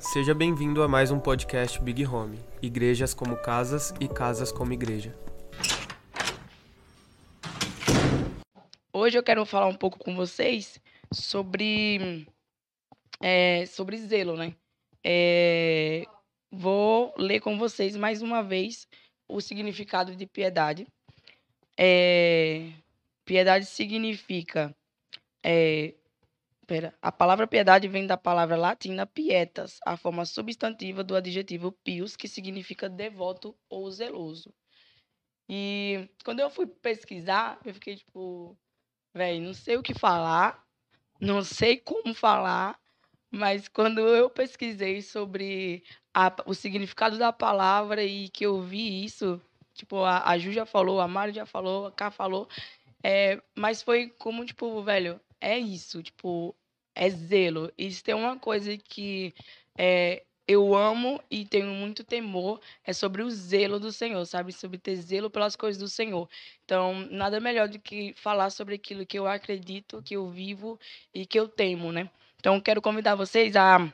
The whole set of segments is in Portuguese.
Seja bem-vindo a mais um podcast Big Home Igrejas como Casas e Casas como Igreja. Hoje eu quero falar um pouco com vocês sobre, é, sobre zelo, né? É, vou ler com vocês mais uma vez o significado de piedade. É, piedade significa é, Pera. A palavra piedade vem da palavra latina pietas, a forma substantiva do adjetivo pius, que significa devoto ou zeloso. E quando eu fui pesquisar, eu fiquei tipo, velho, não sei o que falar, não sei como falar, mas quando eu pesquisei sobre a, o significado da palavra e que eu vi isso, tipo, a, a Ju já falou, a Mari já falou, a Ká falou, é, mas foi como, tipo, velho, é isso, tipo, é zelo. Isso tem uma coisa que é, eu amo e tenho muito temor, é sobre o zelo do Senhor, sabe? Sobre ter zelo pelas coisas do Senhor. Então, nada melhor do que falar sobre aquilo que eu acredito, que eu vivo e que eu temo, né? Então, quero convidar vocês a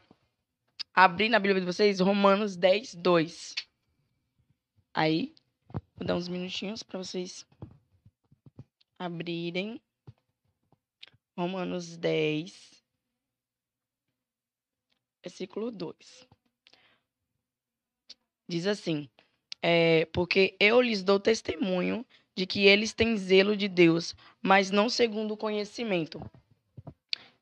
abrir na Bíblia de vocês Romanos 10, 2. Aí, vou dar uns minutinhos para vocês abrirem. Romanos 10, versículo 2. Diz assim: é, Porque eu lhes dou testemunho de que eles têm zelo de Deus, mas não segundo o conhecimento.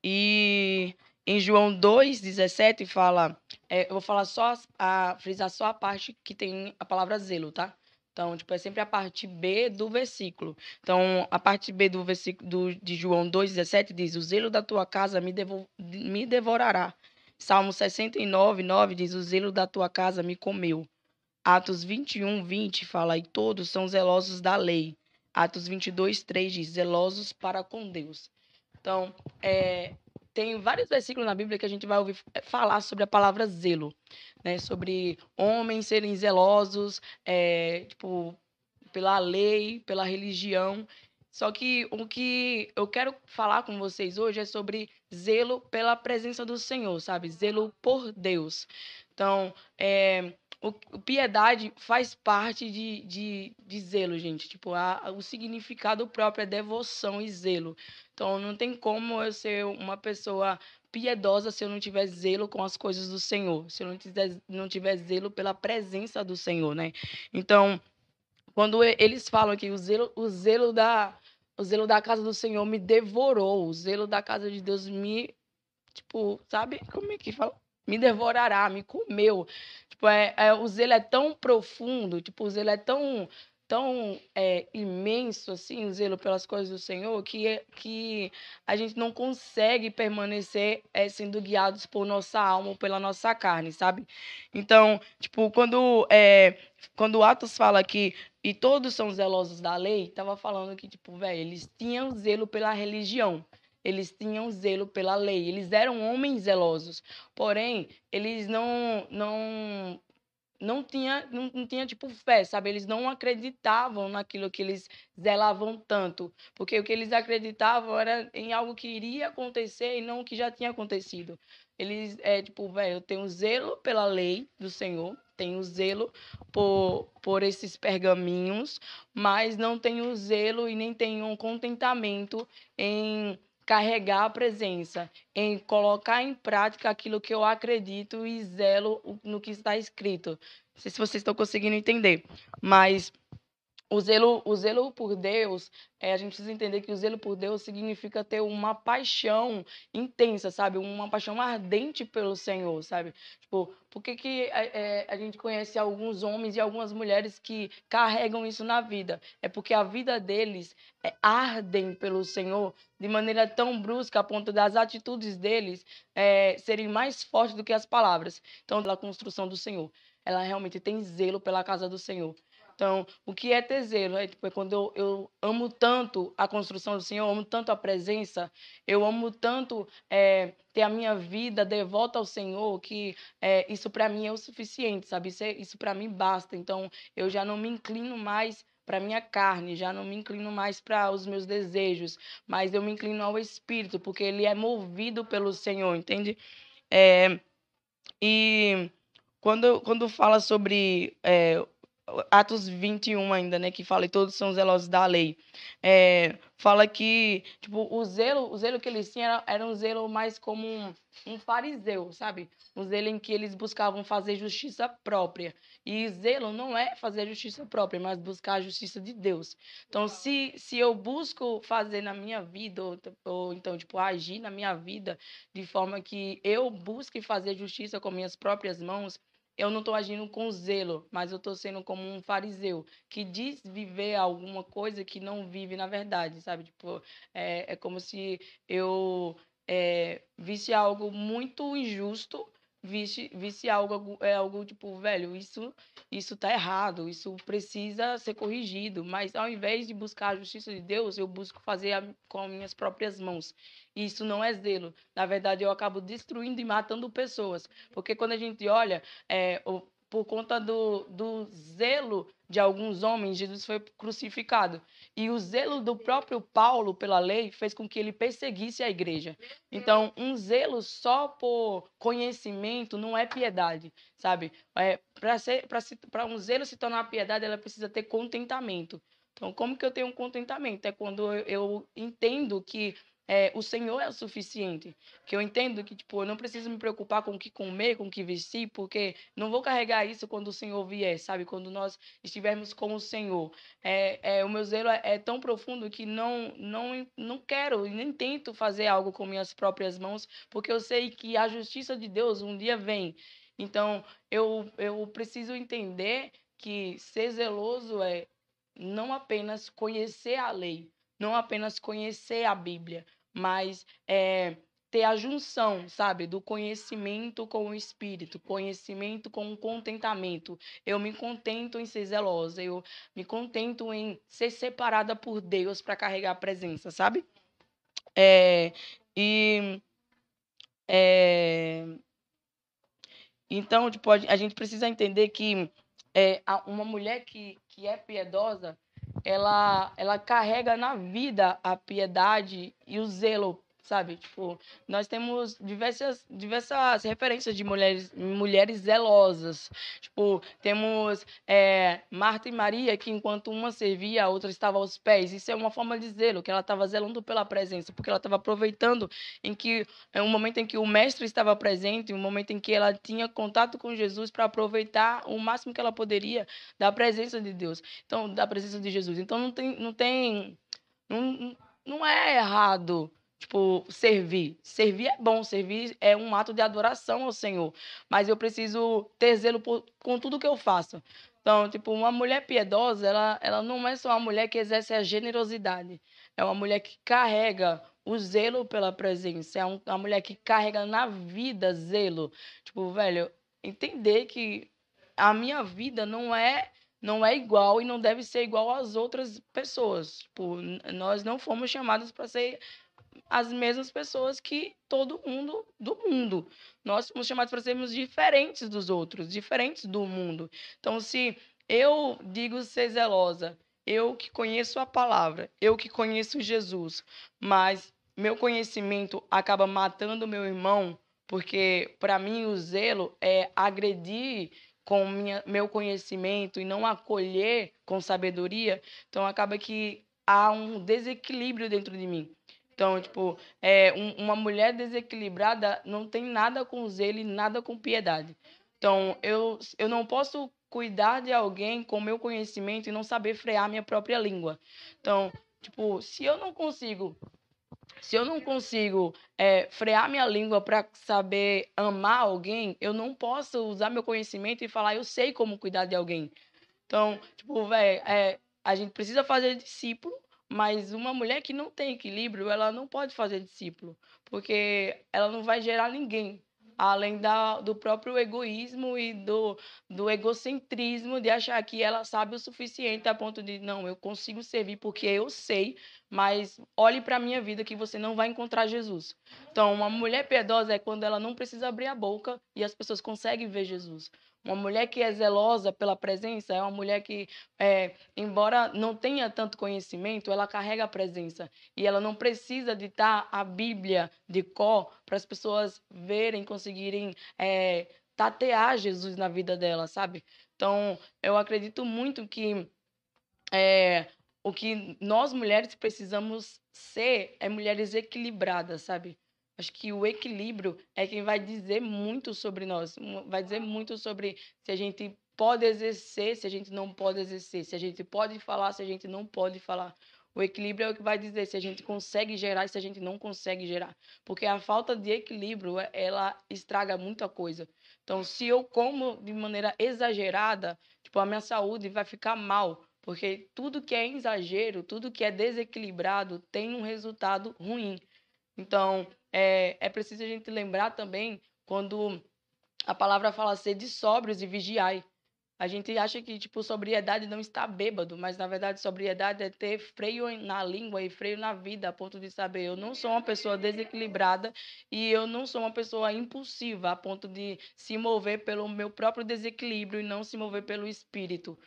E em João 2,17 fala, é, eu vou falar só, a, frisar só a parte que tem a palavra zelo, tá? Então, tipo, é sempre a parte B do versículo. Então, a parte B do versículo do, de João 2,17 diz: O zelo da tua casa me, devo, me devorará. Salmo 69, 9 diz: O zelo da tua casa me comeu. Atos 21, 20 fala: E todos são zelosos da lei. Atos 22, 3 diz: Zelosos para com Deus. Então, é, tem vários versículos na Bíblia que a gente vai ouvir é, falar sobre a palavra zelo, né? Sobre homens serem zelosos, é, tipo, pela lei, pela religião. Só que o que eu quero falar com vocês hoje é sobre zelo pela presença do Senhor, sabe? Zelo por Deus. Então, é, o, piedade faz parte de, de, de zelo, gente. Tipo, a, o significado próprio é devoção e zelo. Então, não tem como eu ser uma pessoa piedosa se eu não tiver zelo com as coisas do Senhor, se eu não tiver, não tiver zelo pela presença do Senhor, né? Então, quando eles falam que o zelo, o zelo da o zelo da casa do Senhor me devorou, o zelo da casa de Deus me tipo, sabe? Como é que fala? Me devorará, me comeu. Tipo, é, é, o zelo é tão profundo, tipo, o zelo é tão tão é, imenso assim o zelo pelas coisas do Senhor que é, que a gente não consegue permanecer é, sendo guiados por nossa alma ou pela nossa carne, sabe? Então, tipo, quando é, quando Atos fala que e todos são zelosos da lei, tava falando que tipo, velho, eles tinham zelo pela religião. Eles tinham zelo pela lei, eles eram homens zelosos. Porém, eles não não não tinha, não, não, tinha tipo fé, sabe? Eles não acreditavam naquilo que eles zelavam tanto, porque o que eles acreditavam era em algo que iria acontecer e não o que já tinha acontecido. Eles é tipo, velho, eu tenho zelo pela lei do Senhor, tenho zelo por, por esses pergaminhos, mas não tenho zelo e nem tenho um contentamento em carregar a presença, em colocar em prática aquilo que eu acredito e zelo no que está escrito. Não sei se vocês estão conseguindo entender, mas o zelo, o zelo por Deus, é, a gente precisa entender que o zelo por Deus significa ter uma paixão intensa, sabe? Uma paixão ardente pelo Senhor, sabe? Tipo, por que, que é, a gente conhece alguns homens e algumas mulheres que carregam isso na vida? É porque a vida deles é, ardem pelo Senhor de maneira tão brusca a ponto das atitudes deles é, serem mais fortes do que as palavras. Então, da construção do Senhor. Ela realmente tem zelo pela casa do Senhor. Então, o que é ter zelo? É, tipo, é quando eu, eu, amo tanto a construção do Senhor, eu amo tanto a presença, eu amo tanto é, ter a minha vida devota ao Senhor, que é, isso para mim é o suficiente, sabe? Isso, é, isso para mim basta. Então, eu já não me inclino mais para minha carne, já não me inclino mais para os meus desejos, mas eu me inclino ao Espírito, porque ele é movido pelo Senhor, entende? É, E quando, quando fala sobre é, Atos 21 ainda, né, que fala e todos são zelosos da lei. É, fala que, tipo, o zelo, o zelo que eles tinham era, era um zelo mais como um, um fariseu, sabe? Um zelo em que eles buscavam fazer justiça própria. E zelo não é fazer justiça própria, mas buscar a justiça de Deus. Então, se, se eu busco fazer na minha vida, ou, ou então, tipo, agir na minha vida de forma que eu busque fazer justiça com minhas próprias mãos, eu não estou agindo com zelo, mas eu estou sendo como um fariseu que diz viver alguma coisa que não vive na verdade, sabe? Tipo, é, é como se eu é, visse algo muito injusto visse, visse algo, é algo tipo, velho, isso, isso tá errado, isso precisa ser corrigido. Mas ao invés de buscar a justiça de Deus, eu busco fazer a, com as minhas próprias mãos. E isso não é zelo. Na verdade, eu acabo destruindo e matando pessoas. Porque quando a gente olha, é, por conta do, do zelo de alguns homens, Jesus foi crucificado. E o zelo do próprio Paulo pela lei fez com que ele perseguisse a igreja. Então, um zelo só por conhecimento não é piedade, sabe? É, Para um zelo se tornar piedade, ela precisa ter contentamento. Então, como que eu tenho um contentamento? É quando eu, eu entendo que é, o Senhor é o suficiente. Que eu entendo que, tipo, eu não preciso me preocupar com o que comer, com o que vestir, porque não vou carregar isso quando o Senhor vier, sabe? Quando nós estivermos com o Senhor. É, é, o meu zelo é, é tão profundo que não, não, não quero e nem tento fazer algo com minhas próprias mãos, porque eu sei que a justiça de Deus um dia vem. Então, eu, eu preciso entender que ser zeloso é não apenas conhecer a lei, não apenas conhecer a Bíblia, mas é, ter a junção, sabe, do conhecimento com o espírito, conhecimento com o contentamento. Eu me contento em ser zelosa, eu me contento em ser separada por Deus para carregar a presença, sabe? É, e é, então, tipo, a gente precisa entender que é, uma mulher que, que é piedosa, ela, ela carrega na vida a piedade e o zelo sabe? Tipo, nós temos diversas, diversas referências de mulheres, mulheres zelosas. Tipo, temos é, Marta e Maria, que enquanto uma servia, a outra estava aos pés. Isso é uma forma de zelo, que ela estava zelando pela presença, porque ela estava aproveitando em que é um momento em que o mestre estava presente, um momento em que ela tinha contato com Jesus para aproveitar o máximo que ela poderia da presença de Deus. Então, da presença de Jesus. Então não tem não tem não, não é errado Tipo, servir. Servir é bom, servir é um ato de adoração ao Senhor. Mas eu preciso ter zelo por, com tudo que eu faço. Então, tipo, uma mulher piedosa, ela, ela não é só uma mulher que exerce a generosidade. É uma mulher que carrega o zelo pela presença. É uma mulher que carrega na vida zelo. Tipo, velho, entender que a minha vida não é não é igual e não deve ser igual às outras pessoas. Tipo, nós não fomos chamados para ser as mesmas pessoas que todo mundo do mundo. Nós somos chamados para sermos diferentes dos outros, diferentes do mundo. Então, se eu digo ser zelosa, eu que conheço a palavra, eu que conheço Jesus, mas meu conhecimento acaba matando meu irmão, porque para mim o zelo é agredir com minha, meu conhecimento e não acolher com sabedoria, então acaba que há um desequilíbrio dentro de mim. Então, tipo, é, um, uma mulher desequilibrada não tem nada com zelo e nada com piedade. Então, eu, eu não posso cuidar de alguém com meu conhecimento e não saber frear minha própria língua. Então, tipo, se eu não consigo se eu não consigo é, frear minha língua para saber amar alguém, eu não posso usar meu conhecimento e falar, eu sei como cuidar de alguém. Então, tipo, velho, é, a gente precisa fazer discípulo, mas uma mulher que não tem equilíbrio, ela não pode fazer discípulo, porque ela não vai gerar ninguém, além da, do próprio egoísmo e do, do egocentrismo de achar que ela sabe o suficiente a ponto de, não, eu consigo servir porque eu sei, mas olhe para a minha vida que você não vai encontrar Jesus. Então, uma mulher piedosa é quando ela não precisa abrir a boca e as pessoas conseguem ver Jesus. Uma mulher que é zelosa pela presença é uma mulher que, é, embora não tenha tanto conhecimento, ela carrega a presença. E ela não precisa ditar a Bíblia de cor para as pessoas verem, conseguirem é, tatear Jesus na vida dela, sabe? Então, eu acredito muito que é, o que nós mulheres precisamos ser é mulheres equilibradas, sabe? Acho que o equilíbrio é quem vai dizer muito sobre nós, vai dizer muito sobre se a gente pode exercer, se a gente não pode exercer, se a gente pode falar, se a gente não pode falar. O equilíbrio é o que vai dizer se a gente consegue gerar se a gente não consegue gerar. Porque a falta de equilíbrio, ela estraga muita coisa. Então, se eu como de maneira exagerada, tipo, a minha saúde vai ficar mal. Porque tudo que é exagero, tudo que é desequilibrado tem um resultado ruim. Então, é, é preciso a gente lembrar também quando a palavra fala ser de sóbrios e vigiai. A gente acha que, tipo, sobriedade não está bêbado, mas na verdade sobriedade é ter freio na língua e freio na vida, a ponto de saber, eu não sou uma pessoa desequilibrada e eu não sou uma pessoa impulsiva, a ponto de se mover pelo meu próprio desequilíbrio e não se mover pelo espírito.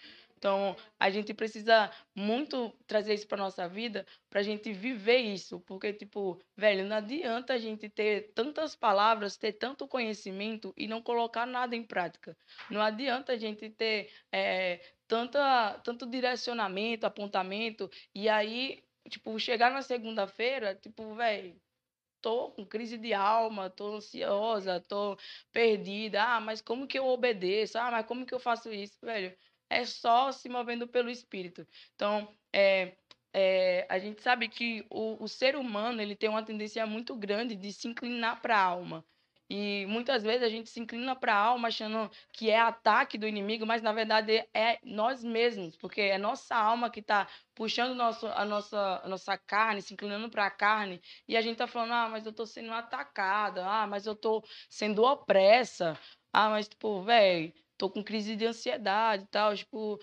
Então, a gente precisa muito trazer isso para nossa vida, para a gente viver isso, porque, tipo, velho, não adianta a gente ter tantas palavras, ter tanto conhecimento e não colocar nada em prática. Não adianta a gente ter é, tanta, tanto direcionamento, apontamento, e aí, tipo, chegar na segunda-feira, tipo, velho, tô com crise de alma, tô ansiosa, tô perdida. Ah, mas como que eu obedeço? Ah, mas como que eu faço isso, velho? É só se movendo pelo espírito. Então, é, é, a gente sabe que o, o ser humano ele tem uma tendência muito grande de se inclinar para a alma. E muitas vezes a gente se inclina para a alma achando que é ataque do inimigo, mas na verdade é nós mesmos, porque é nossa alma que está puxando nosso, a, nossa, a nossa carne, se inclinando para a carne, e a gente está falando, ah, mas eu estou sendo atacada, ah, mas eu estou sendo opressa, ah, mas tipo, velho, tô com crise de ansiedade e tal, tipo,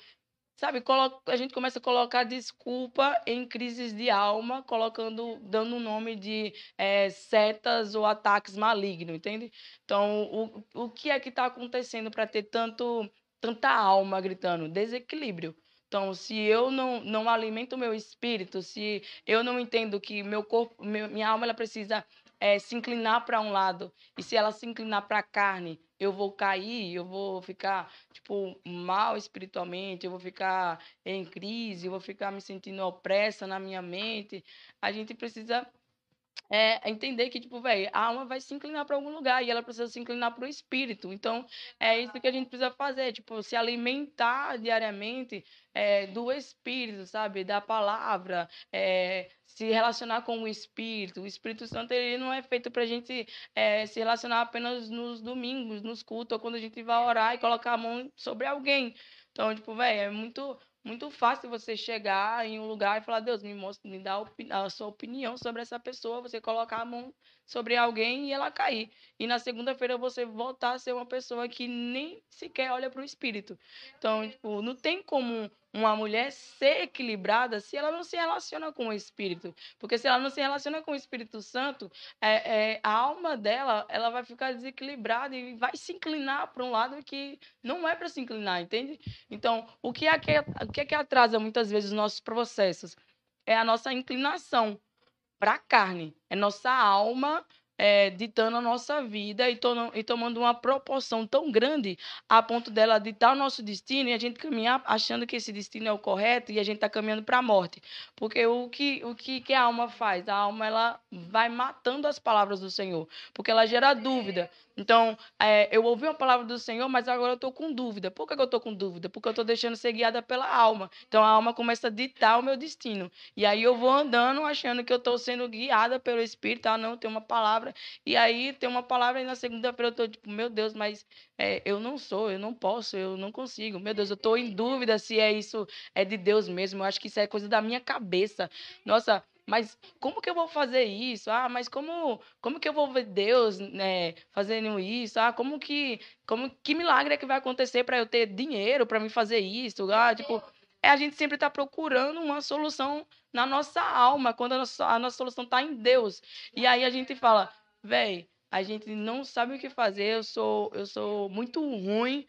sabe, a gente começa a colocar desculpa em crises de alma, colocando, dando o nome de é, setas ou ataques malignos, entende? Então, o, o que é que está acontecendo para ter tanto, tanta alma gritando? Desequilíbrio. Então, se eu não, não alimento o meu espírito, se eu não entendo que meu corpo, minha alma ela precisa é, se inclinar para um lado, e se ela se inclinar para a carne, eu vou cair, eu vou ficar, tipo, mal espiritualmente, eu vou ficar em crise, eu vou ficar me sentindo opressa na minha mente. A gente precisa é, entender que, tipo, velho, a alma vai se inclinar para algum lugar e ela precisa se inclinar para o espírito. Então, é isso que a gente precisa fazer, tipo, se alimentar diariamente é, do espírito, sabe? Da palavra, é, se relacionar com o Espírito. O Espírito Santo ele não é feito para a gente é, se relacionar apenas nos domingos, nos cultos, ou quando a gente vai orar e colocar a mão sobre alguém. Então, tipo, velho, é muito muito fácil você chegar em um lugar e falar, Deus, me mostra, me dá a sua opinião sobre essa pessoa, você colocar a mão sobre alguém e ela cair. E na segunda-feira você voltar a ser uma pessoa que nem sequer olha para o espírito. Então, tipo, não tem como uma mulher ser equilibrada se ela não se relaciona com o Espírito. Porque se ela não se relaciona com o Espírito Santo, é, é, a alma dela ela vai ficar desequilibrada e vai se inclinar para um lado que não é para se inclinar, entende? Então, o que, é que, o que é que atrasa muitas vezes os nossos processos? É a nossa inclinação para a carne. É nossa alma é, ditando a nossa vida e, to e, tomando uma proporção tão grande a ponto dela ditar o nosso destino e a gente caminhar achando que esse destino é o correto e a gente está caminhando para a morte. Porque o que, o que, que a alma faz? A alma ela vai matando as palavras do Senhor, porque ela gera dúvida. Então, é, eu ouvi uma palavra do Senhor, mas agora eu estou com dúvida. Por que eu estou com dúvida? Porque eu estou deixando ser guiada pela alma. Então, a alma começa a ditar o meu destino. E aí eu vou andando achando que eu estou sendo guiada pelo Espírito. Ah, não, tem uma palavra. E aí tem uma palavra e na segunda-feira eu estou tipo, meu Deus, mas é, eu não sou, eu não posso, eu não consigo. Meu Deus, eu estou em dúvida se é isso, é de Deus mesmo. Eu acho que isso é coisa da minha cabeça. Nossa, mas como que eu vou fazer isso? Ah, mas como, como que eu vou ver Deus né, fazendo isso? Ah, como que, como que milagre é que vai acontecer para eu ter dinheiro para me fazer isso? Ah, tipo, é a gente sempre estar tá procurando uma solução na nossa alma, quando a nossa, a nossa solução está em Deus. E aí a gente fala, velho, a gente não sabe o que fazer, eu sou, eu sou muito ruim,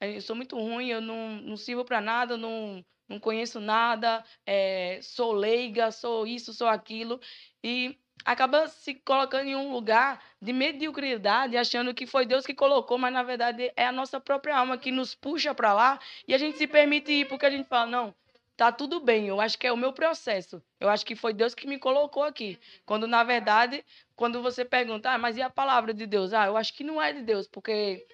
eu sou muito ruim, eu não, não sirvo para nada, não, não conheço nada, é, sou leiga, sou isso, sou aquilo. E acaba se colocando em um lugar de mediocridade, achando que foi Deus que colocou, mas na verdade é a nossa própria alma que nos puxa para lá e a gente se permite ir porque a gente fala, não, tá tudo bem, eu acho que é o meu processo. Eu acho que foi Deus que me colocou aqui. Quando na verdade, quando você pergunta, ah, mas e a palavra de Deus? Ah, eu acho que não é de Deus, porque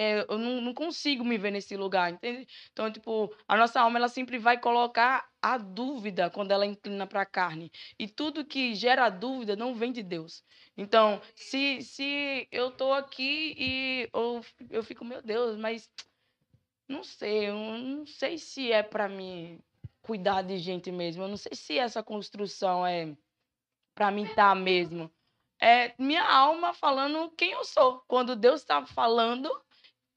é, eu não, não, consigo me ver nesse lugar, entende? Então, tipo, a nossa alma ela sempre vai colocar a dúvida quando ela inclina para a carne. E tudo que gera dúvida não vem de Deus. Então, se, se eu tô aqui e eu, eu fico, meu Deus, mas não sei, eu não sei se é para mim cuidar de gente mesmo. Eu não sei se essa construção é para mim tá mesmo. É minha alma falando quem eu sou. Quando Deus está falando,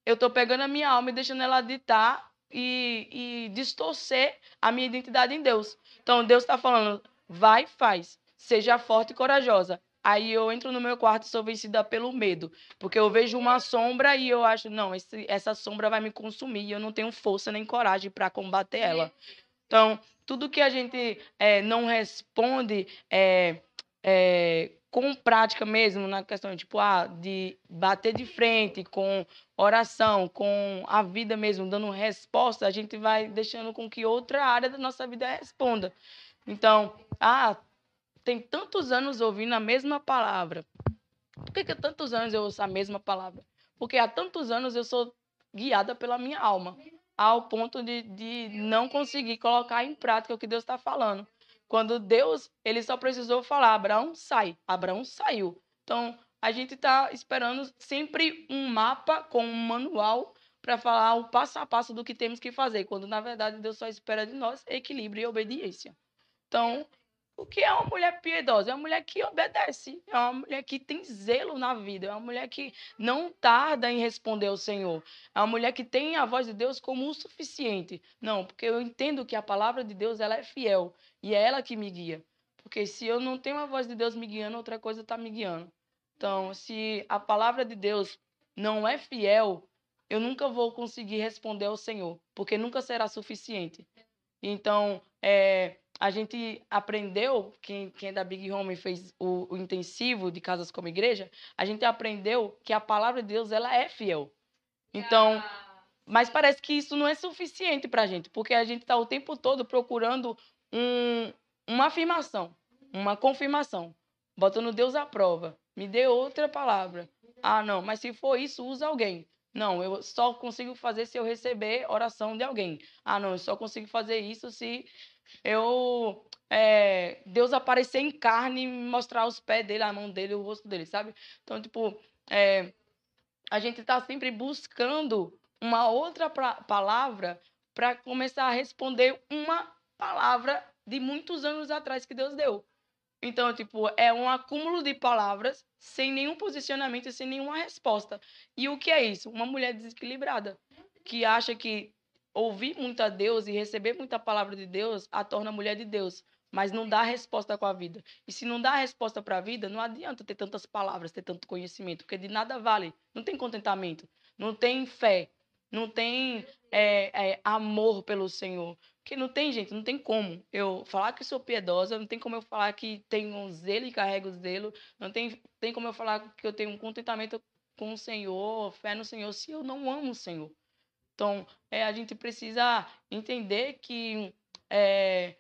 eu estou pegando a minha alma e deixando ela ditar e, e distorcer a minha identidade em Deus. Então, Deus está falando, vai, faz. Seja forte e corajosa. Aí eu entro no meu quarto e sou vencida pelo medo. Porque eu vejo uma sombra e eu acho, não, esse, essa sombra vai me consumir e eu não tenho força nem coragem para combater ela. Então, tudo que a gente é, não responde é, é, com prática mesmo, na questão tipo, ah, de bater de frente com oração, com a vida mesmo, dando resposta, a gente vai deixando com que outra área da nossa vida responda. Então, ah, tem tantos anos ouvindo a mesma palavra. Por que, que há tantos anos eu ouço a mesma palavra? Porque há tantos anos eu sou guiada pela minha alma, ao ponto de, de não conseguir colocar em prática o que Deus está falando. Quando Deus, ele só precisou falar, Abraão sai. Abraão saiu. Então, a gente está esperando sempre um mapa com um manual para falar o passo a passo do que temos que fazer, quando na verdade Deus só espera de nós equilíbrio e obediência. Então, o que é uma mulher piedosa? É uma mulher que obedece, é uma mulher que tem zelo na vida, é uma mulher que não tarda em responder ao Senhor, é uma mulher que tem a voz de Deus como o suficiente. Não, porque eu entendo que a palavra de Deus ela é fiel e é ela que me guia. Porque se eu não tenho a voz de Deus me guiando, outra coisa está me guiando. Então, se a palavra de Deus não é fiel, eu nunca vou conseguir responder ao Senhor, porque nunca será suficiente. Então, é, a gente aprendeu, quem, quem é da Big Home fez o, o, intensivo de Casas como Igreja, a gente aprendeu que a palavra de Deus ela é fiel. Então, mas parece que isso não é suficiente para a gente, porque a gente está o tempo todo procurando um, uma afirmação, uma confirmação, botando Deus à prova. Me dê outra palavra. Ah, não, mas se for isso, usa alguém. Não, eu só consigo fazer se eu receber oração de alguém. Ah, não, eu só consigo fazer isso se eu é, Deus aparecer em carne e mostrar os pés dele, a mão dele, o rosto dele, sabe? Então, tipo, é, a gente está sempre buscando uma outra pra, palavra para começar a responder uma palavra de muitos anos atrás que Deus deu. Então, tipo, é um acúmulo de palavras sem nenhum posicionamento sem nenhuma resposta. E o que é isso? Uma mulher desequilibrada que acha que ouvir muito a Deus e receber muita palavra de Deus a torna mulher de Deus, mas não dá resposta com a vida. E se não dá resposta para a vida, não adianta ter tantas palavras, ter tanto conhecimento, porque de nada vale. Não tem contentamento, não tem fé, não tem é, é, amor pelo Senhor. Porque não tem, gente, não tem como eu falar que sou piedosa, não tem como eu falar que tenho um zelo e carrego zelo, não tem, tem como eu falar que eu tenho um contentamento com o Senhor, fé no Senhor, se eu não amo o Senhor. Então, é, a gente precisa entender que é,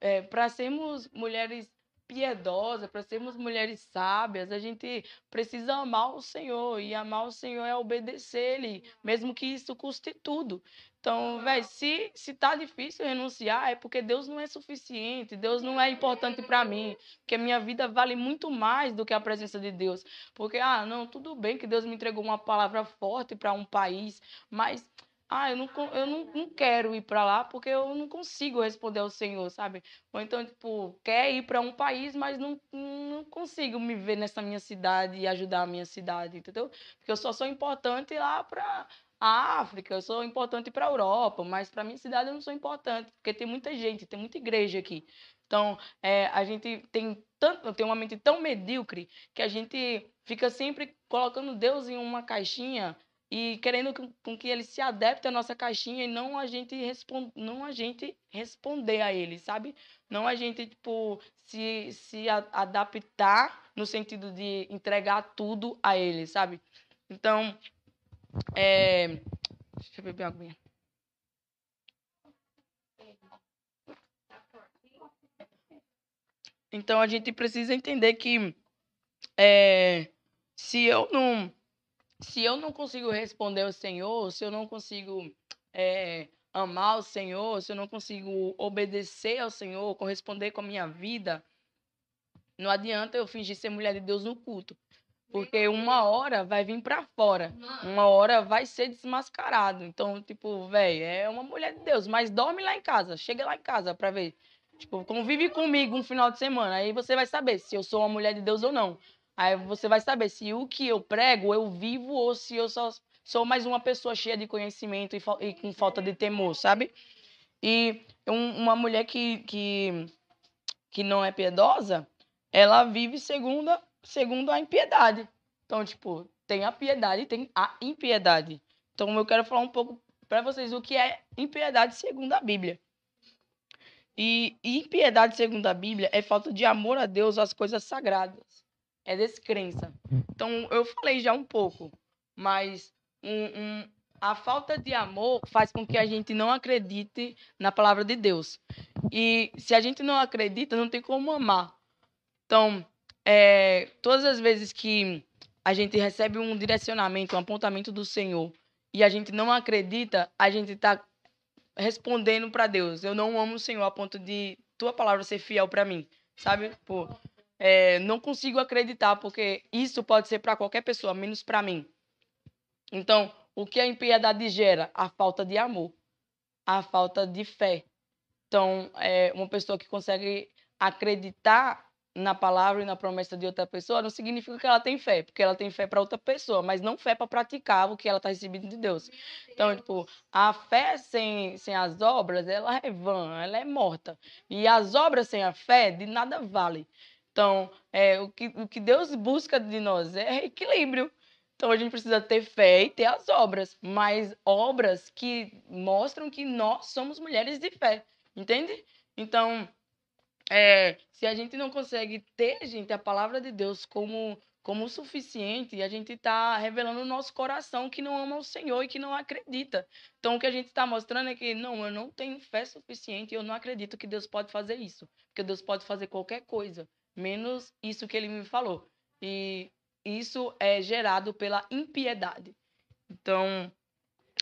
é, para sermos mulheres piedosas, para sermos mulheres sábias, a gente precisa amar o Senhor. E amar o Senhor é obedecer Ele, mesmo que isso custe tudo. Então, velho, se, se tá difícil renunciar, é porque Deus não é suficiente, Deus não é importante para mim, porque minha vida vale muito mais do que a presença de Deus. Porque, ah, não, tudo bem que Deus me entregou uma palavra forte para um país, mas ah, eu não, eu não, não quero ir para lá porque eu não consigo responder ao Senhor, sabe? Ou então, tipo, quer ir para um país, mas não, não consigo me ver nessa minha cidade e ajudar a minha cidade, entendeu? Porque eu só sou importante lá para a África, eu sou importante para a Europa, mas para minha cidade eu não sou importante, porque tem muita gente, tem muita igreja aqui. Então, é, a gente tem tanto, tem uma mente tão medíocre que a gente fica sempre colocando Deus em uma caixinha e querendo com, que ele se adapte à nossa caixinha e não a gente respond, não a gente responder a ele, sabe? Não a gente tipo se se adaptar no sentido de entregar tudo a ele, sabe? Então, é, deixa eu beber água. Então a gente precisa entender que é, se eu não se eu não consigo responder ao Senhor, se eu não consigo é, amar o Senhor, se eu não consigo obedecer ao Senhor, corresponder com a minha vida, não adianta eu fingir ser mulher de Deus no culto. Porque uma hora vai vir para fora. Uma hora vai ser desmascarado. Então, tipo, velho, é uma mulher de Deus, mas dorme lá em casa. Chega lá em casa para ver. Tipo, convive comigo um final de semana. Aí você vai saber se eu sou uma mulher de Deus ou não. Aí você vai saber se o que eu prego eu vivo ou se eu só sou mais uma pessoa cheia de conhecimento e, e com falta de temor, sabe? E um, uma mulher que, que, que não é piedosa, ela vive segundo, segundo a impiedade. Então, tipo, tem a piedade e tem a impiedade. Então, eu quero falar um pouco para vocês o que é impiedade segundo a Bíblia. E impiedade, segundo a Bíblia, é falta de amor a Deus às coisas sagradas. É descrença. Então, eu falei já um pouco, mas um, um, a falta de amor faz com que a gente não acredite na palavra de Deus. E se a gente não acredita, não tem como amar. Então, é, todas as vezes que a gente recebe um direcionamento, um apontamento do Senhor, e a gente não acredita, a gente está respondendo para Deus. Eu não amo o Senhor a ponto de tua palavra ser fiel para mim, sabe? Pô, é, não consigo acreditar porque isso pode ser para qualquer pessoa, menos para mim. Então, o que a impiedade gera? A falta de amor, a falta de fé. Então, é uma pessoa que consegue acreditar na palavra e na promessa de outra pessoa não significa que ela tem fé, porque ela tem fé para outra pessoa, mas não fé para praticar o que ela está recebendo de Deus. Então, tipo, a fé sem, sem as obras, ela é vã, ela é morta. E as obras sem a fé, de nada vale. Então, é, o, que, o que Deus busca de nós é equilíbrio. Então, a gente precisa ter fé e ter as obras, mas obras que mostram que nós somos mulheres de fé, entende? Então, é, se a gente não consegue ter, gente, a palavra de Deus como como suficiente, a gente está revelando o nosso coração que não ama o Senhor e que não acredita. Então, o que a gente está mostrando é que, não, eu não tenho fé suficiente eu não acredito que Deus pode fazer isso. Porque Deus pode fazer qualquer coisa, menos isso que ele me falou. E isso é gerado pela impiedade. Então,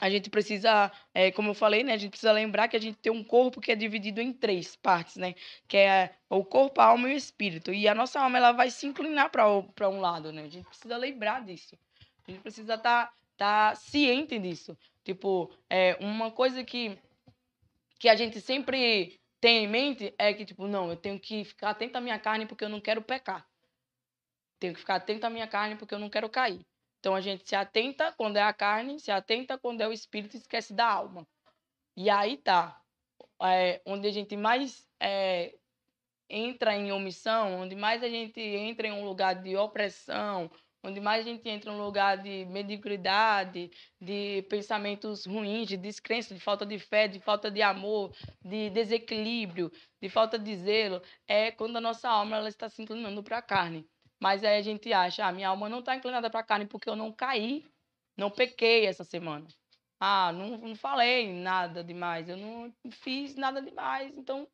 a gente precisa, é, como eu falei, né, a gente precisa lembrar que a gente tem um corpo que é dividido em três partes, né, que é o corpo, a alma e o espírito. E a nossa alma ela vai se inclinar para um lado, né? A gente precisa lembrar disso. A gente precisa estar tá, tá ciente disso. Tipo, é uma coisa que que a gente sempre tem em mente é que tipo, não, eu tenho que ficar atento à minha carne porque eu não quero pecar. Tenho que ficar atento à minha carne porque eu não quero cair. Então a gente se atenta quando é a carne, se atenta quando é o espírito e esquece da alma. E aí tá. É, onde a gente mais é, entra em omissão, onde mais a gente entra em um lugar de opressão, onde mais a gente entra em um lugar de mediocridade, de pensamentos ruins, de descrença, de falta de fé, de falta de amor, de desequilíbrio, de falta de zelo, é quando a nossa alma ela está se inclinando para a carne. Mas aí a gente acha, ah, minha alma não está inclinada para a carne porque eu não caí, não pequei essa semana. Ah, não, não falei nada demais, eu não fiz nada demais, então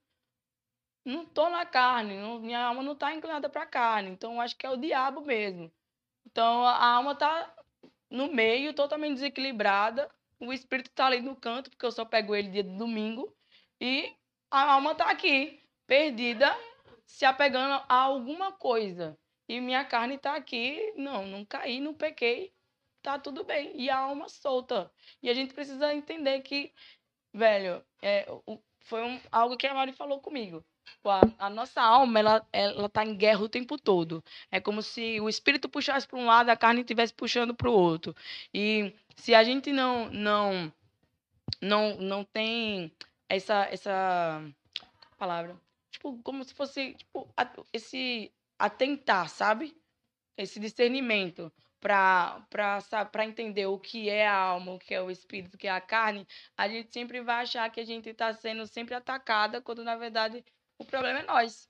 não estou na carne, não, minha alma não está inclinada para a carne, então acho que é o diabo mesmo. Então a alma está no meio, totalmente desequilibrada, o espírito está ali no canto, porque eu só pego ele dia de domingo, e a alma está aqui, perdida, se apegando a alguma coisa. E minha carne está aqui, não, não caí, não pequei, tá tudo bem. E a alma solta. E a gente precisa entender que, velho, é, foi um, algo que a Mari falou comigo. A, a, nossa alma, ela, ela tá em guerra o tempo todo. É como se o espírito puxasse para um lado, a carne estivesse puxando para o outro. E se a gente não não não não tem essa essa palavra, tipo, como se fosse tipo esse atentar, sabe? Esse discernimento para para entender o que é a alma, o que é o espírito, o que é a carne, a gente sempre vai achar que a gente está sendo sempre atacada, quando na verdade o problema é nós.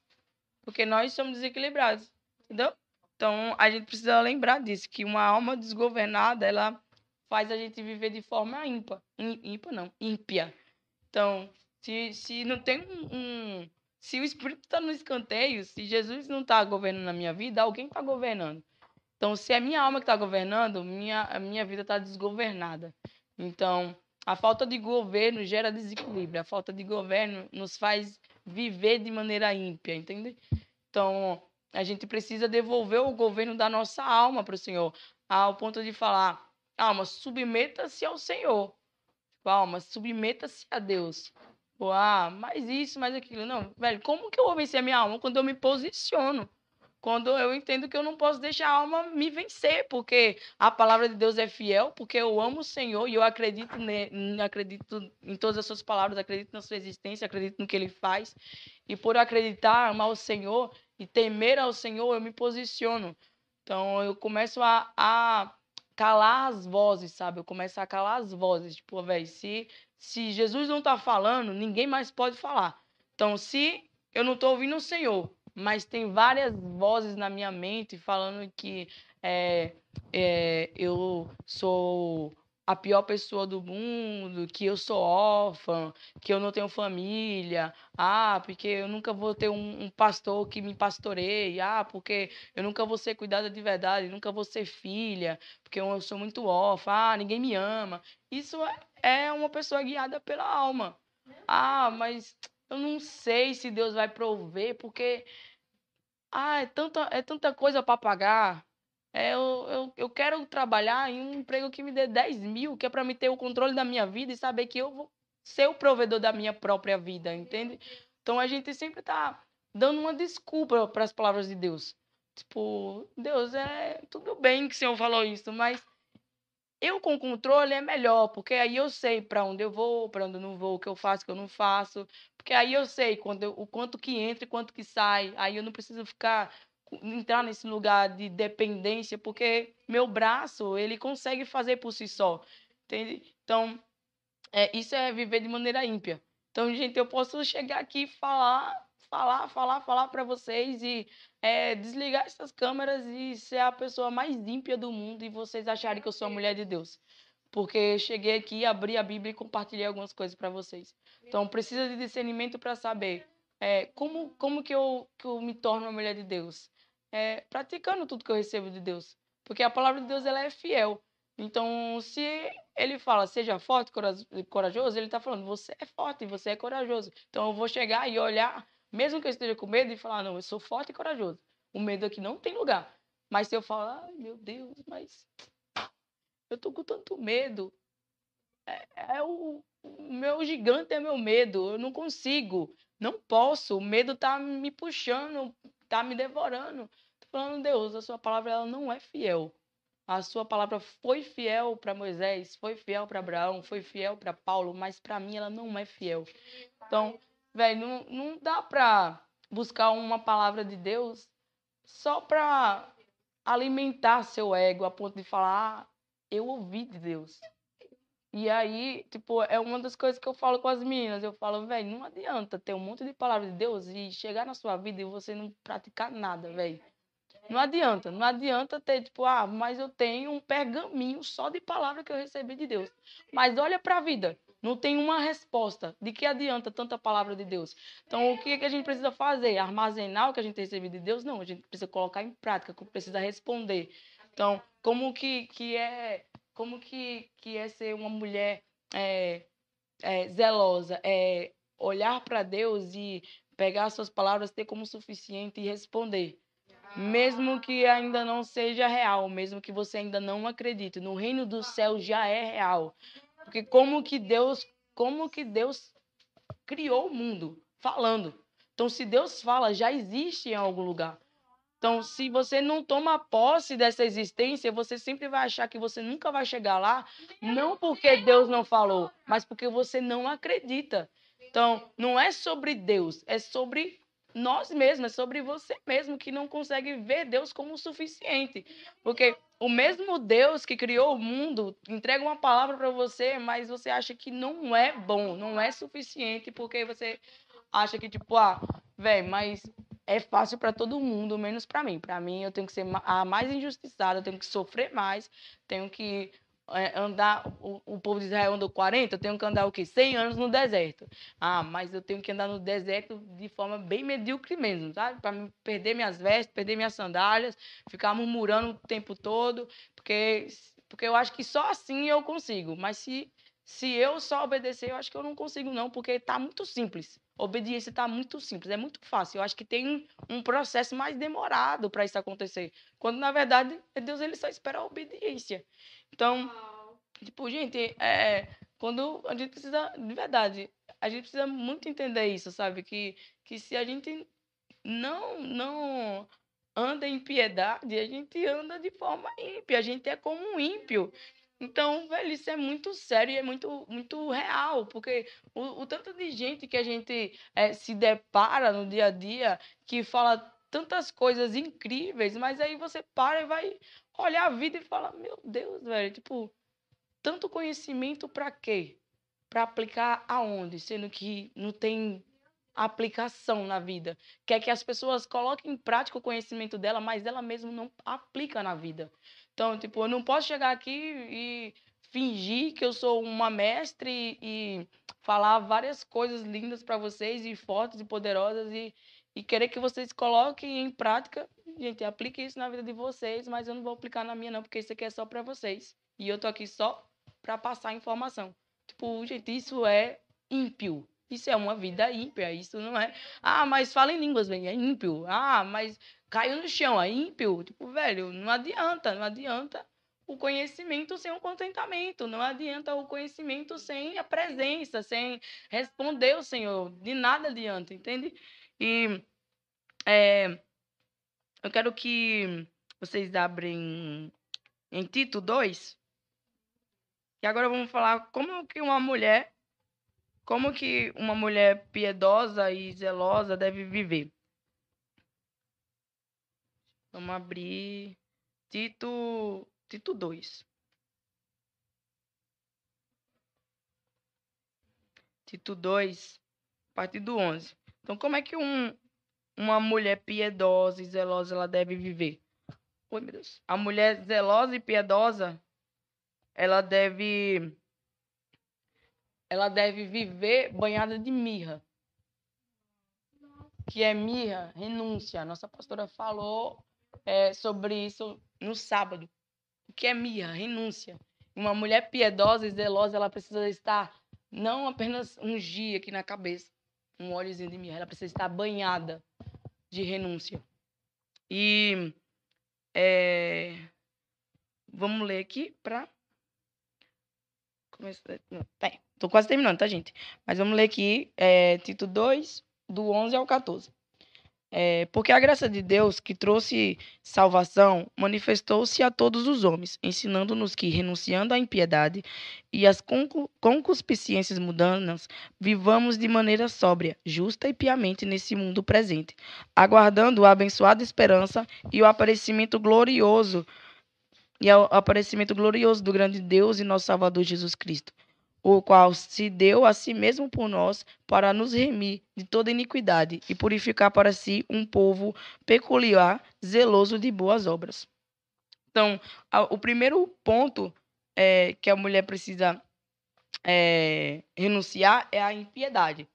Porque nós somos desequilibrados, entendeu? Então, a gente precisa lembrar disso, que uma alma desgovernada, ela faz a gente viver de forma ímpar. Ímpar não, ímpia. Então, se, se não tem um, se o Espírito está no escanteio, se Jesus não está governando na minha vida, alguém está governando. Então, se é minha alma que está governando, minha, a minha vida está desgovernada. Então, a falta de governo gera desequilíbrio. A falta de governo nos faz viver de maneira ímpia, entende? Então, a gente precisa devolver o governo da nossa alma para o Senhor, ao ponto de falar: alma, submeta-se ao Senhor. Tipo, alma, submeta-se a Deus. ah, mais isso, mais aquilo. Não, velho, como que eu vou vencer a minha alma quando eu me posiciono? Quando eu entendo que eu não posso deixar a alma me vencer, porque a palavra de Deus é fiel, porque eu amo o Senhor e eu acredito, ne, acredito em todas as suas palavras, acredito na sua existência, acredito no que ele faz. E por acreditar, amar o Senhor, e temer ao Senhor, eu me posiciono. Então eu começo a, a calar as vozes, sabe? Eu começo a calar as vozes. Tipo, velho, se, se Jesus não tá falando, ninguém mais pode falar. Então, se eu não tô ouvindo o Senhor, mas tem várias vozes na minha mente falando que é, é, eu sou a pior pessoa do mundo, que eu sou órfã, que eu não tenho família, ah, porque eu nunca vou ter um, um, pastor que me pastoreie, ah, porque eu nunca vou ser cuidada de verdade, nunca vou ser filha, porque eu sou muito órfã, ah, ninguém me ama. Isso é, é uma pessoa guiada pela alma. Ah, mas eu não sei se Deus vai prover, porque ah, é tanta, é tanta coisa para pagar. É, eu, eu, eu quero trabalhar em um emprego que me dê 10 mil, que é para me ter o controle da minha vida e saber que eu vou ser o provedor da minha própria vida, entende? Então a gente sempre tá dando uma desculpa para as palavras de Deus. Tipo, Deus, é tudo bem que o Senhor falou isso, mas eu com controle é melhor, porque aí eu sei para onde eu vou, para onde eu não vou, o que eu faço, o que eu não faço, porque aí eu sei quando eu, o quanto que entra e quanto que sai, aí eu não preciso ficar entrar nesse lugar de dependência, porque meu braço, ele consegue fazer por si só. Entende? Então, é, isso é viver de maneira ímpia. Então, gente, eu posso chegar aqui e falar, falar, falar, falar para vocês e é, desligar essas câmeras e ser a pessoa mais ímpia do mundo e vocês acharem que eu sou a mulher de Deus. Porque cheguei aqui, abri a Bíblia e compartilhei algumas coisas para vocês. Então, precisa de discernimento para saber é, como, como que, eu, que eu me torno uma mulher de Deus é, praticando tudo que eu recebo de Deus. Porque a palavra de Deus ela é fiel. Então, se ele fala seja forte corajoso, ele está falando você é forte, você é corajoso. Então, eu vou chegar e olhar, mesmo que eu esteja com medo, e falar: não, eu sou forte e corajoso. O medo aqui não tem lugar. Mas se eu falar, ai meu Deus, mas eu tô com tanto medo. É, é o, o meu gigante é meu medo. Eu não consigo, não posso. O medo tá me puxando está me devorando. Tô falando, Deus, a sua palavra ela não é fiel. A sua palavra foi fiel para Moisés, foi fiel para Abraão, foi fiel para Paulo, mas para mim ela não é fiel. Então, velho, não, não dá para buscar uma palavra de Deus só para alimentar seu ego a ponto de falar, ah, eu ouvi de Deus. E aí, tipo, é uma das coisas que eu falo com as meninas. Eu falo, velho, não adianta ter um monte de palavra de Deus e chegar na sua vida e você não praticar nada, velho. Não adianta, não adianta ter, tipo, ah, mas eu tenho um pergaminho só de palavra que eu recebi de Deus. Mas olha para a vida, não tem uma resposta. De que adianta tanta palavra de Deus? Então, o que, que a gente precisa fazer? Armazenar o que a gente recebe de Deus? Não, a gente precisa colocar em prática, precisa responder. Então, como que, que é como que, que é ser uma mulher é, é, zelosa, é olhar para Deus e pegar suas palavras, ter como suficiente e responder. Mesmo que ainda não seja real, mesmo que você ainda não acredite, no reino do céu já é real. Porque como que Deus, como que Deus criou o mundo falando. Então se Deus fala, já existe em algum lugar. Então, se você não toma posse dessa existência, você sempre vai achar que você nunca vai chegar lá, não porque Deus não falou, mas porque você não acredita. Então, não é sobre Deus, é sobre nós mesmos, é sobre você mesmo que não consegue ver Deus como o suficiente. Porque o mesmo Deus que criou o mundo entrega uma palavra para você, mas você acha que não é bom, não é suficiente, porque você acha que, tipo, ah, velho, mas é fácil para todo mundo, menos para mim. Para mim, eu tenho que ser a mais injustiçada, eu tenho que sofrer mais, tenho que é, andar, o, o, povo de Israel andou 40, eu tenho que andar o quê? 100 anos no deserto. Ah, mas eu tenho que andar no deserto de forma bem medíocre mesmo, sabe? Para perder minhas vestes, perder minhas sandálias, ficar murmurando o tempo todo, porque, porque eu acho que só assim eu consigo. Mas se, se eu só obedecer, eu acho que eu não consigo não, porque está muito simples. Obediência está muito simples, é muito fácil. Eu acho que tem um processo mais demorado para isso acontecer. Quando, na verdade, Deus ele só espera a obediência. Então, tipo, gente, é, quando a gente precisa, de verdade, a gente precisa muito entender isso, sabe? Que, que se a gente não, não anda em piedade, a gente anda de forma ímpia, a gente é como um ímpio. Então, velho, isso é muito sério e é muito, muito real, porque o, o tanto de gente que a gente é, se depara no dia a dia que fala tantas coisas incríveis, mas aí você para e vai olhar a vida e falar: Meu Deus, velho, tipo, tanto conhecimento para quê? Para aplicar aonde? Sendo que não tem aplicação na vida. Quer que as pessoas coloquem em prática o conhecimento dela, mas ela mesma não aplica na vida. Então, tipo, eu não posso chegar aqui e fingir que eu sou uma mestre e falar várias coisas lindas para vocês e fortes e poderosas e, e querer que vocês coloquem em prática Gente, aplique isso na vida de vocês, mas eu não vou aplicar na minha não, porque isso aqui é só para vocês. E eu tô aqui só para passar informação. Tipo, gente, isso é ímpio. Isso é uma vida ímpia, isso não é. Ah, mas fala em línguas, velho, é ímpio. Ah, mas caiu no chão, é ímpio. Tipo, velho, não adianta, não adianta o conhecimento sem o contentamento. Não adianta o conhecimento sem a presença, sem responder o Senhor. De nada adianta, entende? E é, eu quero que vocês abrem em Tito 2. E agora vamos falar como que uma mulher, como que uma mulher piedosa e zelosa deve viver. Vamos abrir Tito, Tito 2. Tito 2, a partir do 11. Então, como é que um, uma mulher piedosa e zelosa ela deve viver? Oi, meu Deus. A mulher zelosa e piedosa, ela deve ela deve viver banhada de mirra. Que é mirra, renúncia. Nossa pastora falou é, sobre isso no sábado. O que é mirra? Renúncia. Uma mulher piedosa e zelosa, ela precisa estar não apenas um dia aqui na cabeça, um óleozinho de mirra, ela precisa estar banhada de renúncia. E é, vamos ler aqui para começar. Tá, tô quase terminando, tá, gente? Mas vamos ler aqui é, Tito 2, do 11 ao 14. É, porque a graça de Deus que trouxe salvação manifestou-se a todos os homens, ensinando-nos que, renunciando à impiedade e às concupiscências mundanas, vivamos de maneira sóbria, justa e piamente nesse mundo presente, aguardando a abençoada esperança e o aparecimento glorioso e o aparecimento glorioso do grande Deus e nosso Salvador Jesus Cristo o qual se deu a si mesmo por nós para nos remir de toda iniquidade e purificar para si um povo peculiar, zeloso de boas obras. Então, o primeiro ponto é, que a mulher precisa é, renunciar é a impiedade,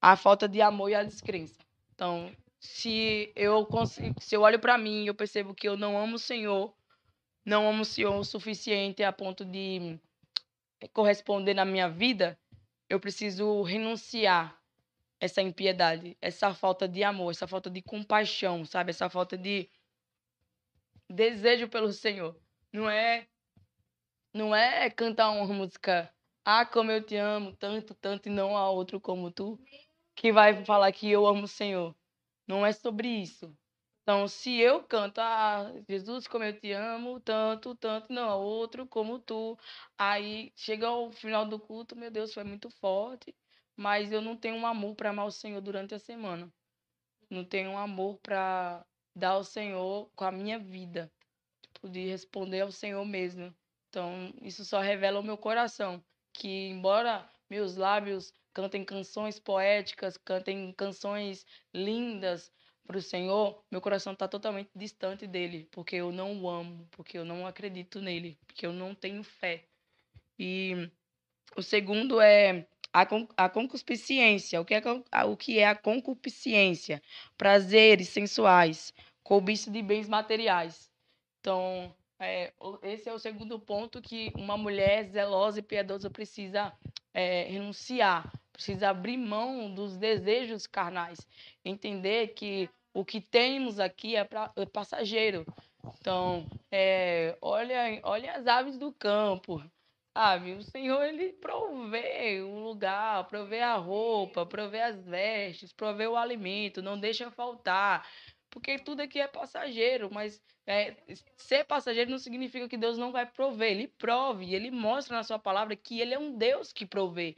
a falta de amor e a descrença. Então, se eu consigo, se eu olho para mim e eu percebo que eu não amo o Senhor, não amo o Senhor o suficiente a ponto de corresponder na minha vida, eu preciso renunciar essa impiedade, essa falta de amor, essa falta de compaixão, sabe? Essa falta de desejo pelo Senhor. Não é não é cantar uma música, ah, como eu te amo, tanto, tanto e não há outro como tu, que vai falar que eu amo o Senhor. Não é sobre isso. Então, se eu canto, ah, Jesus, como eu te amo, tanto, tanto, não, outro como tu. Aí chega ao final do culto, meu Deus, foi muito forte, mas eu não tenho um amor para amar o Senhor durante a semana. Não tenho um amor para dar ao Senhor com a minha vida, tipo, de responder ao Senhor mesmo. Então, isso só revela o meu coração, que embora meus lábios cantem canções poéticas, cantem canções lindas, para o Senhor, meu coração está totalmente distante dele, porque eu não o amo, porque eu não acredito nele, porque eu não tenho fé. E o segundo é a, a concupiscência. O que é, o que é a concupiscência? Prazeres sensuais, cobiça de bens materiais. Então, é, esse é o segundo ponto que uma mulher zelosa e piedosa precisa é, renunciar, precisa abrir mão dos desejos carnais, entender que o que temos aqui é, pra, é passageiro. Então, é, olha, olha as aves do campo. Sabe, o Senhor ele provê o lugar, provê a roupa, provê as vestes, provê o alimento, não deixa faltar. Porque tudo aqui é passageiro, mas é, ser passageiro não significa que Deus não vai prover. Ele prove, ele mostra na sua palavra que ele é um Deus que provê.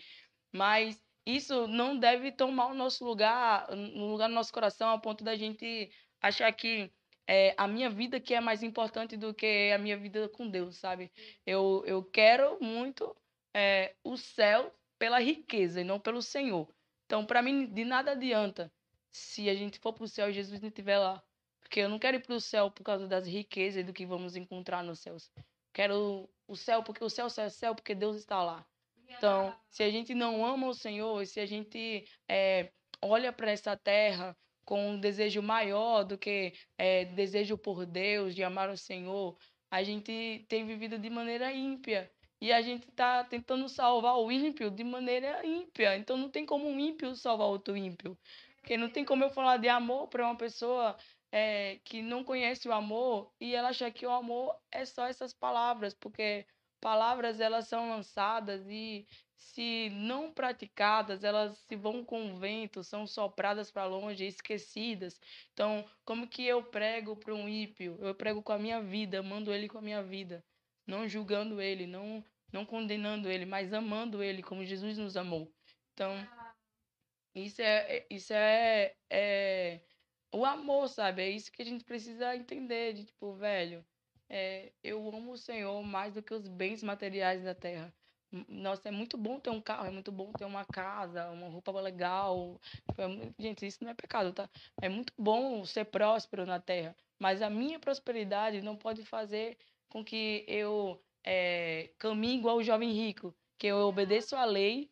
Mas isso não deve tomar o nosso lugar, no lugar do nosso coração, a ponto da gente achar que é, a minha vida que é mais importante do que a minha vida com Deus, sabe? Eu, eu quero muito é, o céu pela riqueza e não pelo Senhor. Então, para mim, de nada adianta se a gente for para o céu e Jesus não estiver lá. Porque eu não quero ir para o céu por causa das riquezas e do que vamos encontrar nos céus. Quero o céu porque o céu é céu porque Deus está lá. Então, se a gente não ama o Senhor, se a gente é, olha para essa terra com um desejo maior do que é, desejo por Deus, de amar o Senhor, a gente tem vivido de maneira ímpia. E a gente está tentando salvar o ímpio de maneira ímpia. Então não tem como um ímpio salvar outro ímpio. Porque não tem como eu falar de amor para uma pessoa é, que não conhece o amor e ela achar que o amor é só essas palavras. Porque palavras elas são lançadas e se não praticadas, elas se vão com o vento, são sopradas para longe, esquecidas. Então, como que eu prego para um ímpio? Eu prego com a minha vida, amando ele com a minha vida, não julgando ele, não não condenando ele, mas amando ele como Jesus nos amou. Então, isso é, é isso é, é o amor, sabe? É isso que a gente precisa entender, de tipo, velho, é, eu amo o Senhor mais do que os bens materiais da terra. Nossa, é muito bom ter um carro, é muito bom ter uma casa, uma roupa legal. Gente, isso não é pecado, tá? É muito bom ser próspero na terra, mas a minha prosperidade não pode fazer com que eu é, caminhe igual o jovem rico, que eu obedeço a lei,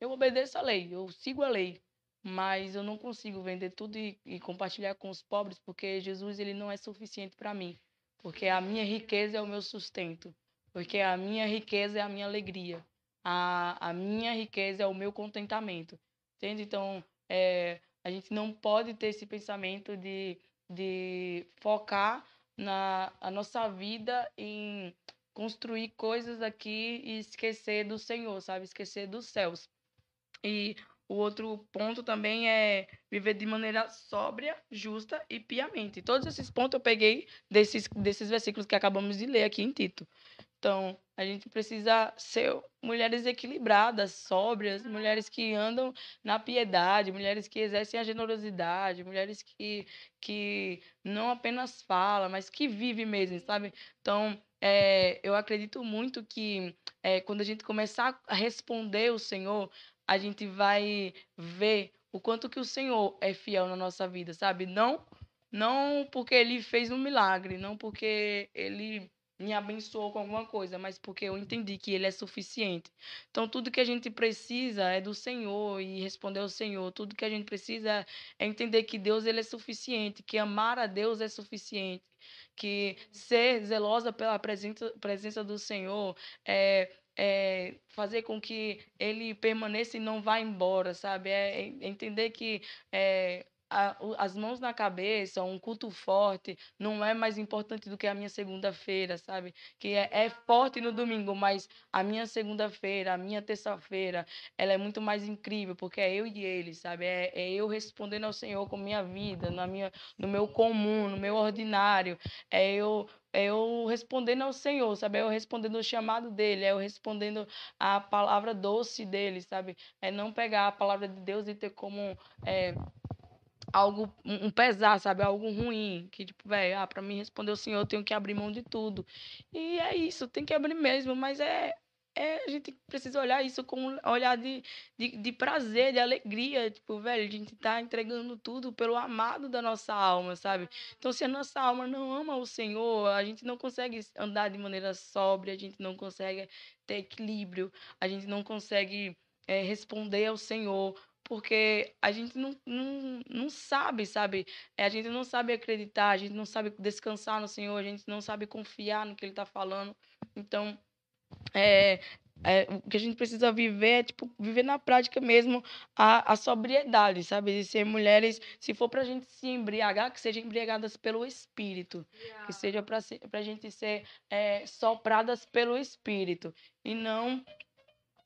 eu obedeço a lei, eu sigo a lei, mas eu não consigo vender tudo e, e compartilhar com os pobres, porque Jesus ele não é suficiente para mim porque a minha riqueza é o meu sustento, porque a minha riqueza é a minha alegria, a, a minha riqueza é o meu contentamento, entende? Então, é, a gente não pode ter esse pensamento de, de focar na a nossa vida em construir coisas aqui e esquecer do Senhor, sabe? Esquecer dos céus. E o outro ponto também é viver de maneira sóbria, justa e piamente. Todos esses pontos eu peguei desses, desses versículos que acabamos de ler aqui em Tito. Então, a gente precisa ser mulheres equilibradas, sóbrias, mulheres que andam na piedade, mulheres que exercem a generosidade, mulheres que, que não apenas falam, mas que vivem mesmo, sabe? Então, é, eu acredito muito que é, quando a gente começar a responder o Senhor, a gente vai ver o quanto que o Senhor é fiel na nossa vida, sabe? Não, não porque ele fez um milagre, não porque ele me abençoou com alguma coisa, mas porque eu entendi que ele é suficiente. Então, tudo que a gente precisa é do Senhor e responder ao Senhor. Tudo que a gente precisa é entender que Deus ele é suficiente, que amar a Deus é suficiente, que ser zelosa pela presença, presença do Senhor é é, fazer com que ele permaneça e não vá embora, sabe? É, é entender que é, a, as mãos na cabeça, um culto forte, não é mais importante do que a minha segunda-feira, sabe? Que é, é forte no domingo, mas a minha segunda-feira, a minha terça-feira, ela é muito mais incrível, porque é eu e ele, sabe? É, é eu respondendo ao Senhor com minha vida, na minha, no meu comum, no meu ordinário. É eu é eu respondendo ao Senhor, sabe? É eu respondendo o chamado dele, é eu respondendo a palavra doce dele, sabe? É não pegar a palavra de Deus e ter como é, algo, um pesar, sabe? Algo ruim. Que, tipo, velho, ah, pra mim responder o Senhor, eu tenho que abrir mão de tudo. E é isso, tem que abrir mesmo, mas é. É, a gente precisa olhar isso com um olhar de, de, de prazer, de alegria. Tipo, velho, a gente tá entregando tudo pelo amado da nossa alma, sabe? Então, se a nossa alma não ama o Senhor, a gente não consegue andar de maneira sóbria, a gente não consegue ter equilíbrio, a gente não consegue é, responder ao Senhor porque a gente não, não, não sabe, sabe? É, a gente não sabe acreditar, a gente não sabe descansar no Senhor, a gente não sabe confiar no que Ele está falando. Então, é, é, o que a gente precisa viver é, tipo, viver na prática mesmo a, a sobriedade, sabe? De ser mulheres, se for para a gente se embriagar, que sejam embriagadas pelo Espírito. Yeah. Que seja para a gente ser é, sopradas pelo Espírito. E não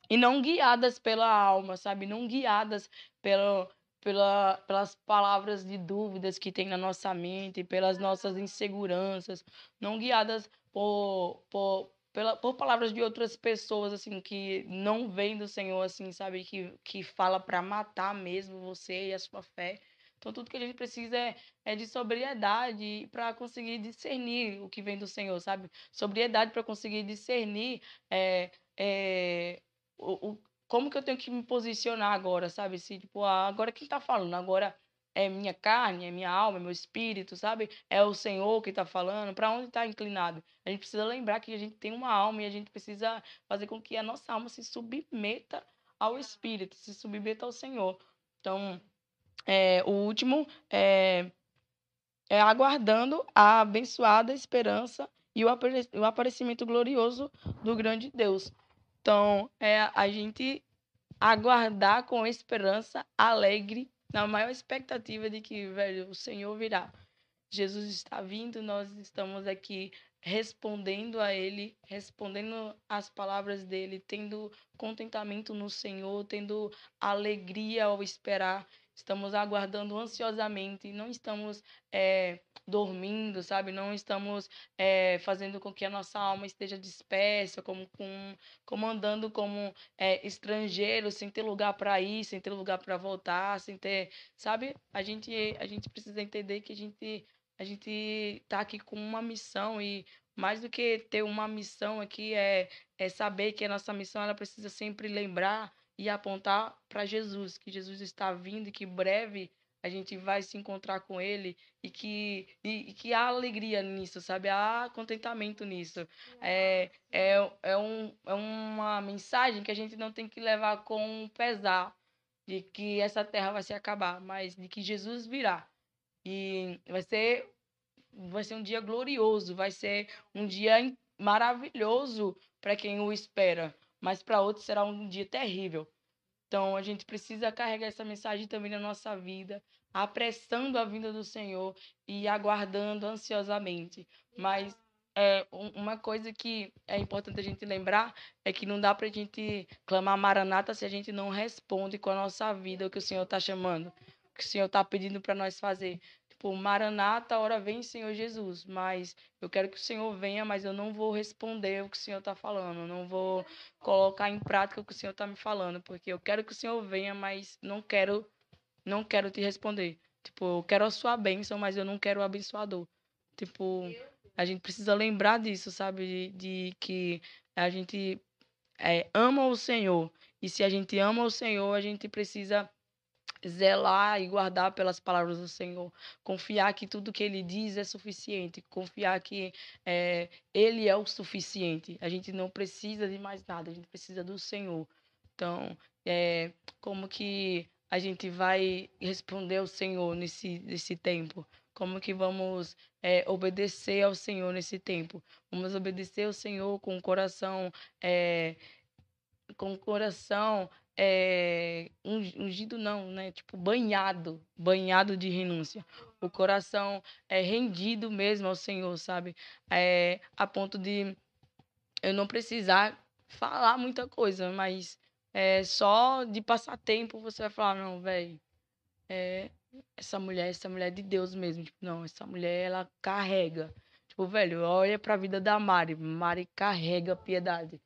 e não guiadas pela alma, sabe? Não guiadas pelo, pela, pelas palavras de dúvidas que tem na nossa mente, pelas nossas inseguranças, não guiadas por, por, pela, por palavras de outras pessoas, assim, que não vêm do Senhor, assim, sabe? Que, que fala para matar mesmo você e a sua fé. Então, tudo que a gente precisa é, é de sobriedade para conseguir discernir o que vem do Senhor, sabe? Sobriedade para conseguir discernir é, é, o, o, como que eu tenho que me posicionar agora, sabe? Se, tipo, ah, agora quem tá falando? Agora é minha carne, é minha alma, é meu espírito, sabe? É o Senhor que tá falando, para onde tá inclinado? A gente precisa lembrar que a gente tem uma alma e a gente precisa fazer com que a nossa alma se submeta ao espírito, se submeta ao Senhor. Então, é, o último é, é aguardando a abençoada esperança e o aparecimento glorioso do grande Deus. Então, é a gente aguardar com esperança, alegre, na maior expectativa de que, velho, o Senhor virá. Jesus está vindo, nós estamos aqui respondendo a Ele, respondendo as palavras dele, tendo contentamento no Senhor, tendo alegria ao esperar estamos aguardando ansiosamente, não estamos é, dormindo, sabe? Não estamos é, fazendo com que a nossa alma esteja dispersa, como, com, como andando como é, estrangeiro, sem ter lugar para ir, sem ter lugar para voltar, sem ter, sabe? A gente, a gente precisa entender que a gente a gente está aqui com uma missão e mais do que ter uma missão aqui é, é saber que a nossa missão ela precisa sempre lembrar e apontar para Jesus, que Jesus está vindo e que breve a gente vai se encontrar com ele e que, e, e que há alegria nisso, sabe? Há contentamento nisso. É, é, é, um, é uma mensagem que a gente não tem que levar com pesar de que essa terra vai se acabar, mas de que Jesus virá. E vai ser, vai ser um dia glorioso, vai ser um dia maravilhoso para quem o espera mas para outros será um dia terrível. Então a gente precisa carregar essa mensagem também na nossa vida, apressando a vinda do Senhor e aguardando ansiosamente. Mas é, uma coisa que é importante a gente lembrar é que não dá para a gente clamar Maranata se a gente não responde com a nossa vida o que o Senhor está chamando, o que o Senhor está pedindo para nós fazer. Tipo, Maranata, hora vem, Senhor Jesus. Mas eu quero que o Senhor venha, mas eu não vou responder o que o Senhor está falando. não vou colocar em prática o que o Senhor está me falando. Porque eu quero que o Senhor venha, mas não quero, não quero te responder. Tipo, eu quero a sua bênção, mas eu não quero o abençoador. Tipo, a gente precisa lembrar disso, sabe? De, de que a gente é, ama o Senhor. E se a gente ama o Senhor, a gente precisa zelar e guardar pelas palavras do Senhor, confiar que tudo que Ele diz é suficiente, confiar que é, Ele é o suficiente. A gente não precisa de mais nada, a gente precisa do Senhor. Então, é, como que a gente vai responder ao Senhor nesse, nesse tempo? Como que vamos é, obedecer ao Senhor nesse tempo? Vamos obedecer ao Senhor com o coração, com o coração é, ungido não, né? Tipo, banhado, banhado de renúncia. O coração é rendido mesmo ao Senhor, sabe? É, a ponto de eu não precisar falar muita coisa, mas é, só de passar tempo você vai falar, não, velho, é, essa mulher, essa mulher é de Deus mesmo. Tipo, não, essa mulher, ela carrega. Tipo, velho, olha pra vida da Mari. Mari carrega piedade.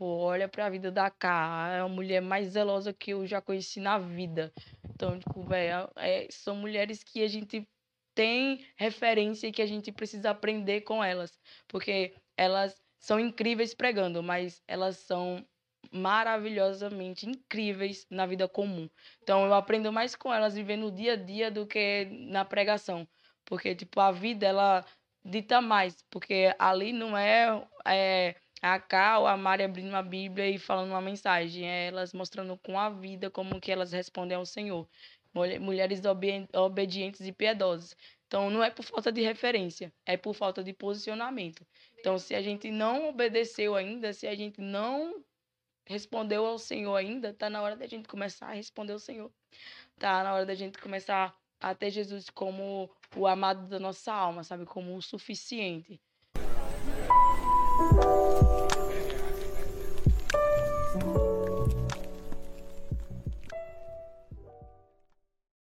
Tipo, olha pra vida da Ká. É a mulher mais zelosa que eu já conheci na vida. Então, tipo, velho, é, são mulheres que a gente tem referência e que a gente precisa aprender com elas. Porque elas são incríveis pregando, mas elas são maravilhosamente incríveis na vida comum. Então eu aprendo mais com elas vivendo o dia a dia do que na pregação, porque tipo a vida ela dita mais, porque ali não é, é a ou a Mari abrindo uma Bíblia e falando uma mensagem, elas mostrando com a vida como que elas respondem ao Senhor. Mulheres obedientes e piedosas. Então não é por falta de referência, é por falta de posicionamento. Então se a gente não obedeceu ainda, se a gente não respondeu ao Senhor ainda, tá na hora da gente começar a responder ao Senhor. Tá na hora da gente começar a ter Jesus como o amado da nossa alma, sabe? Como o suficiente.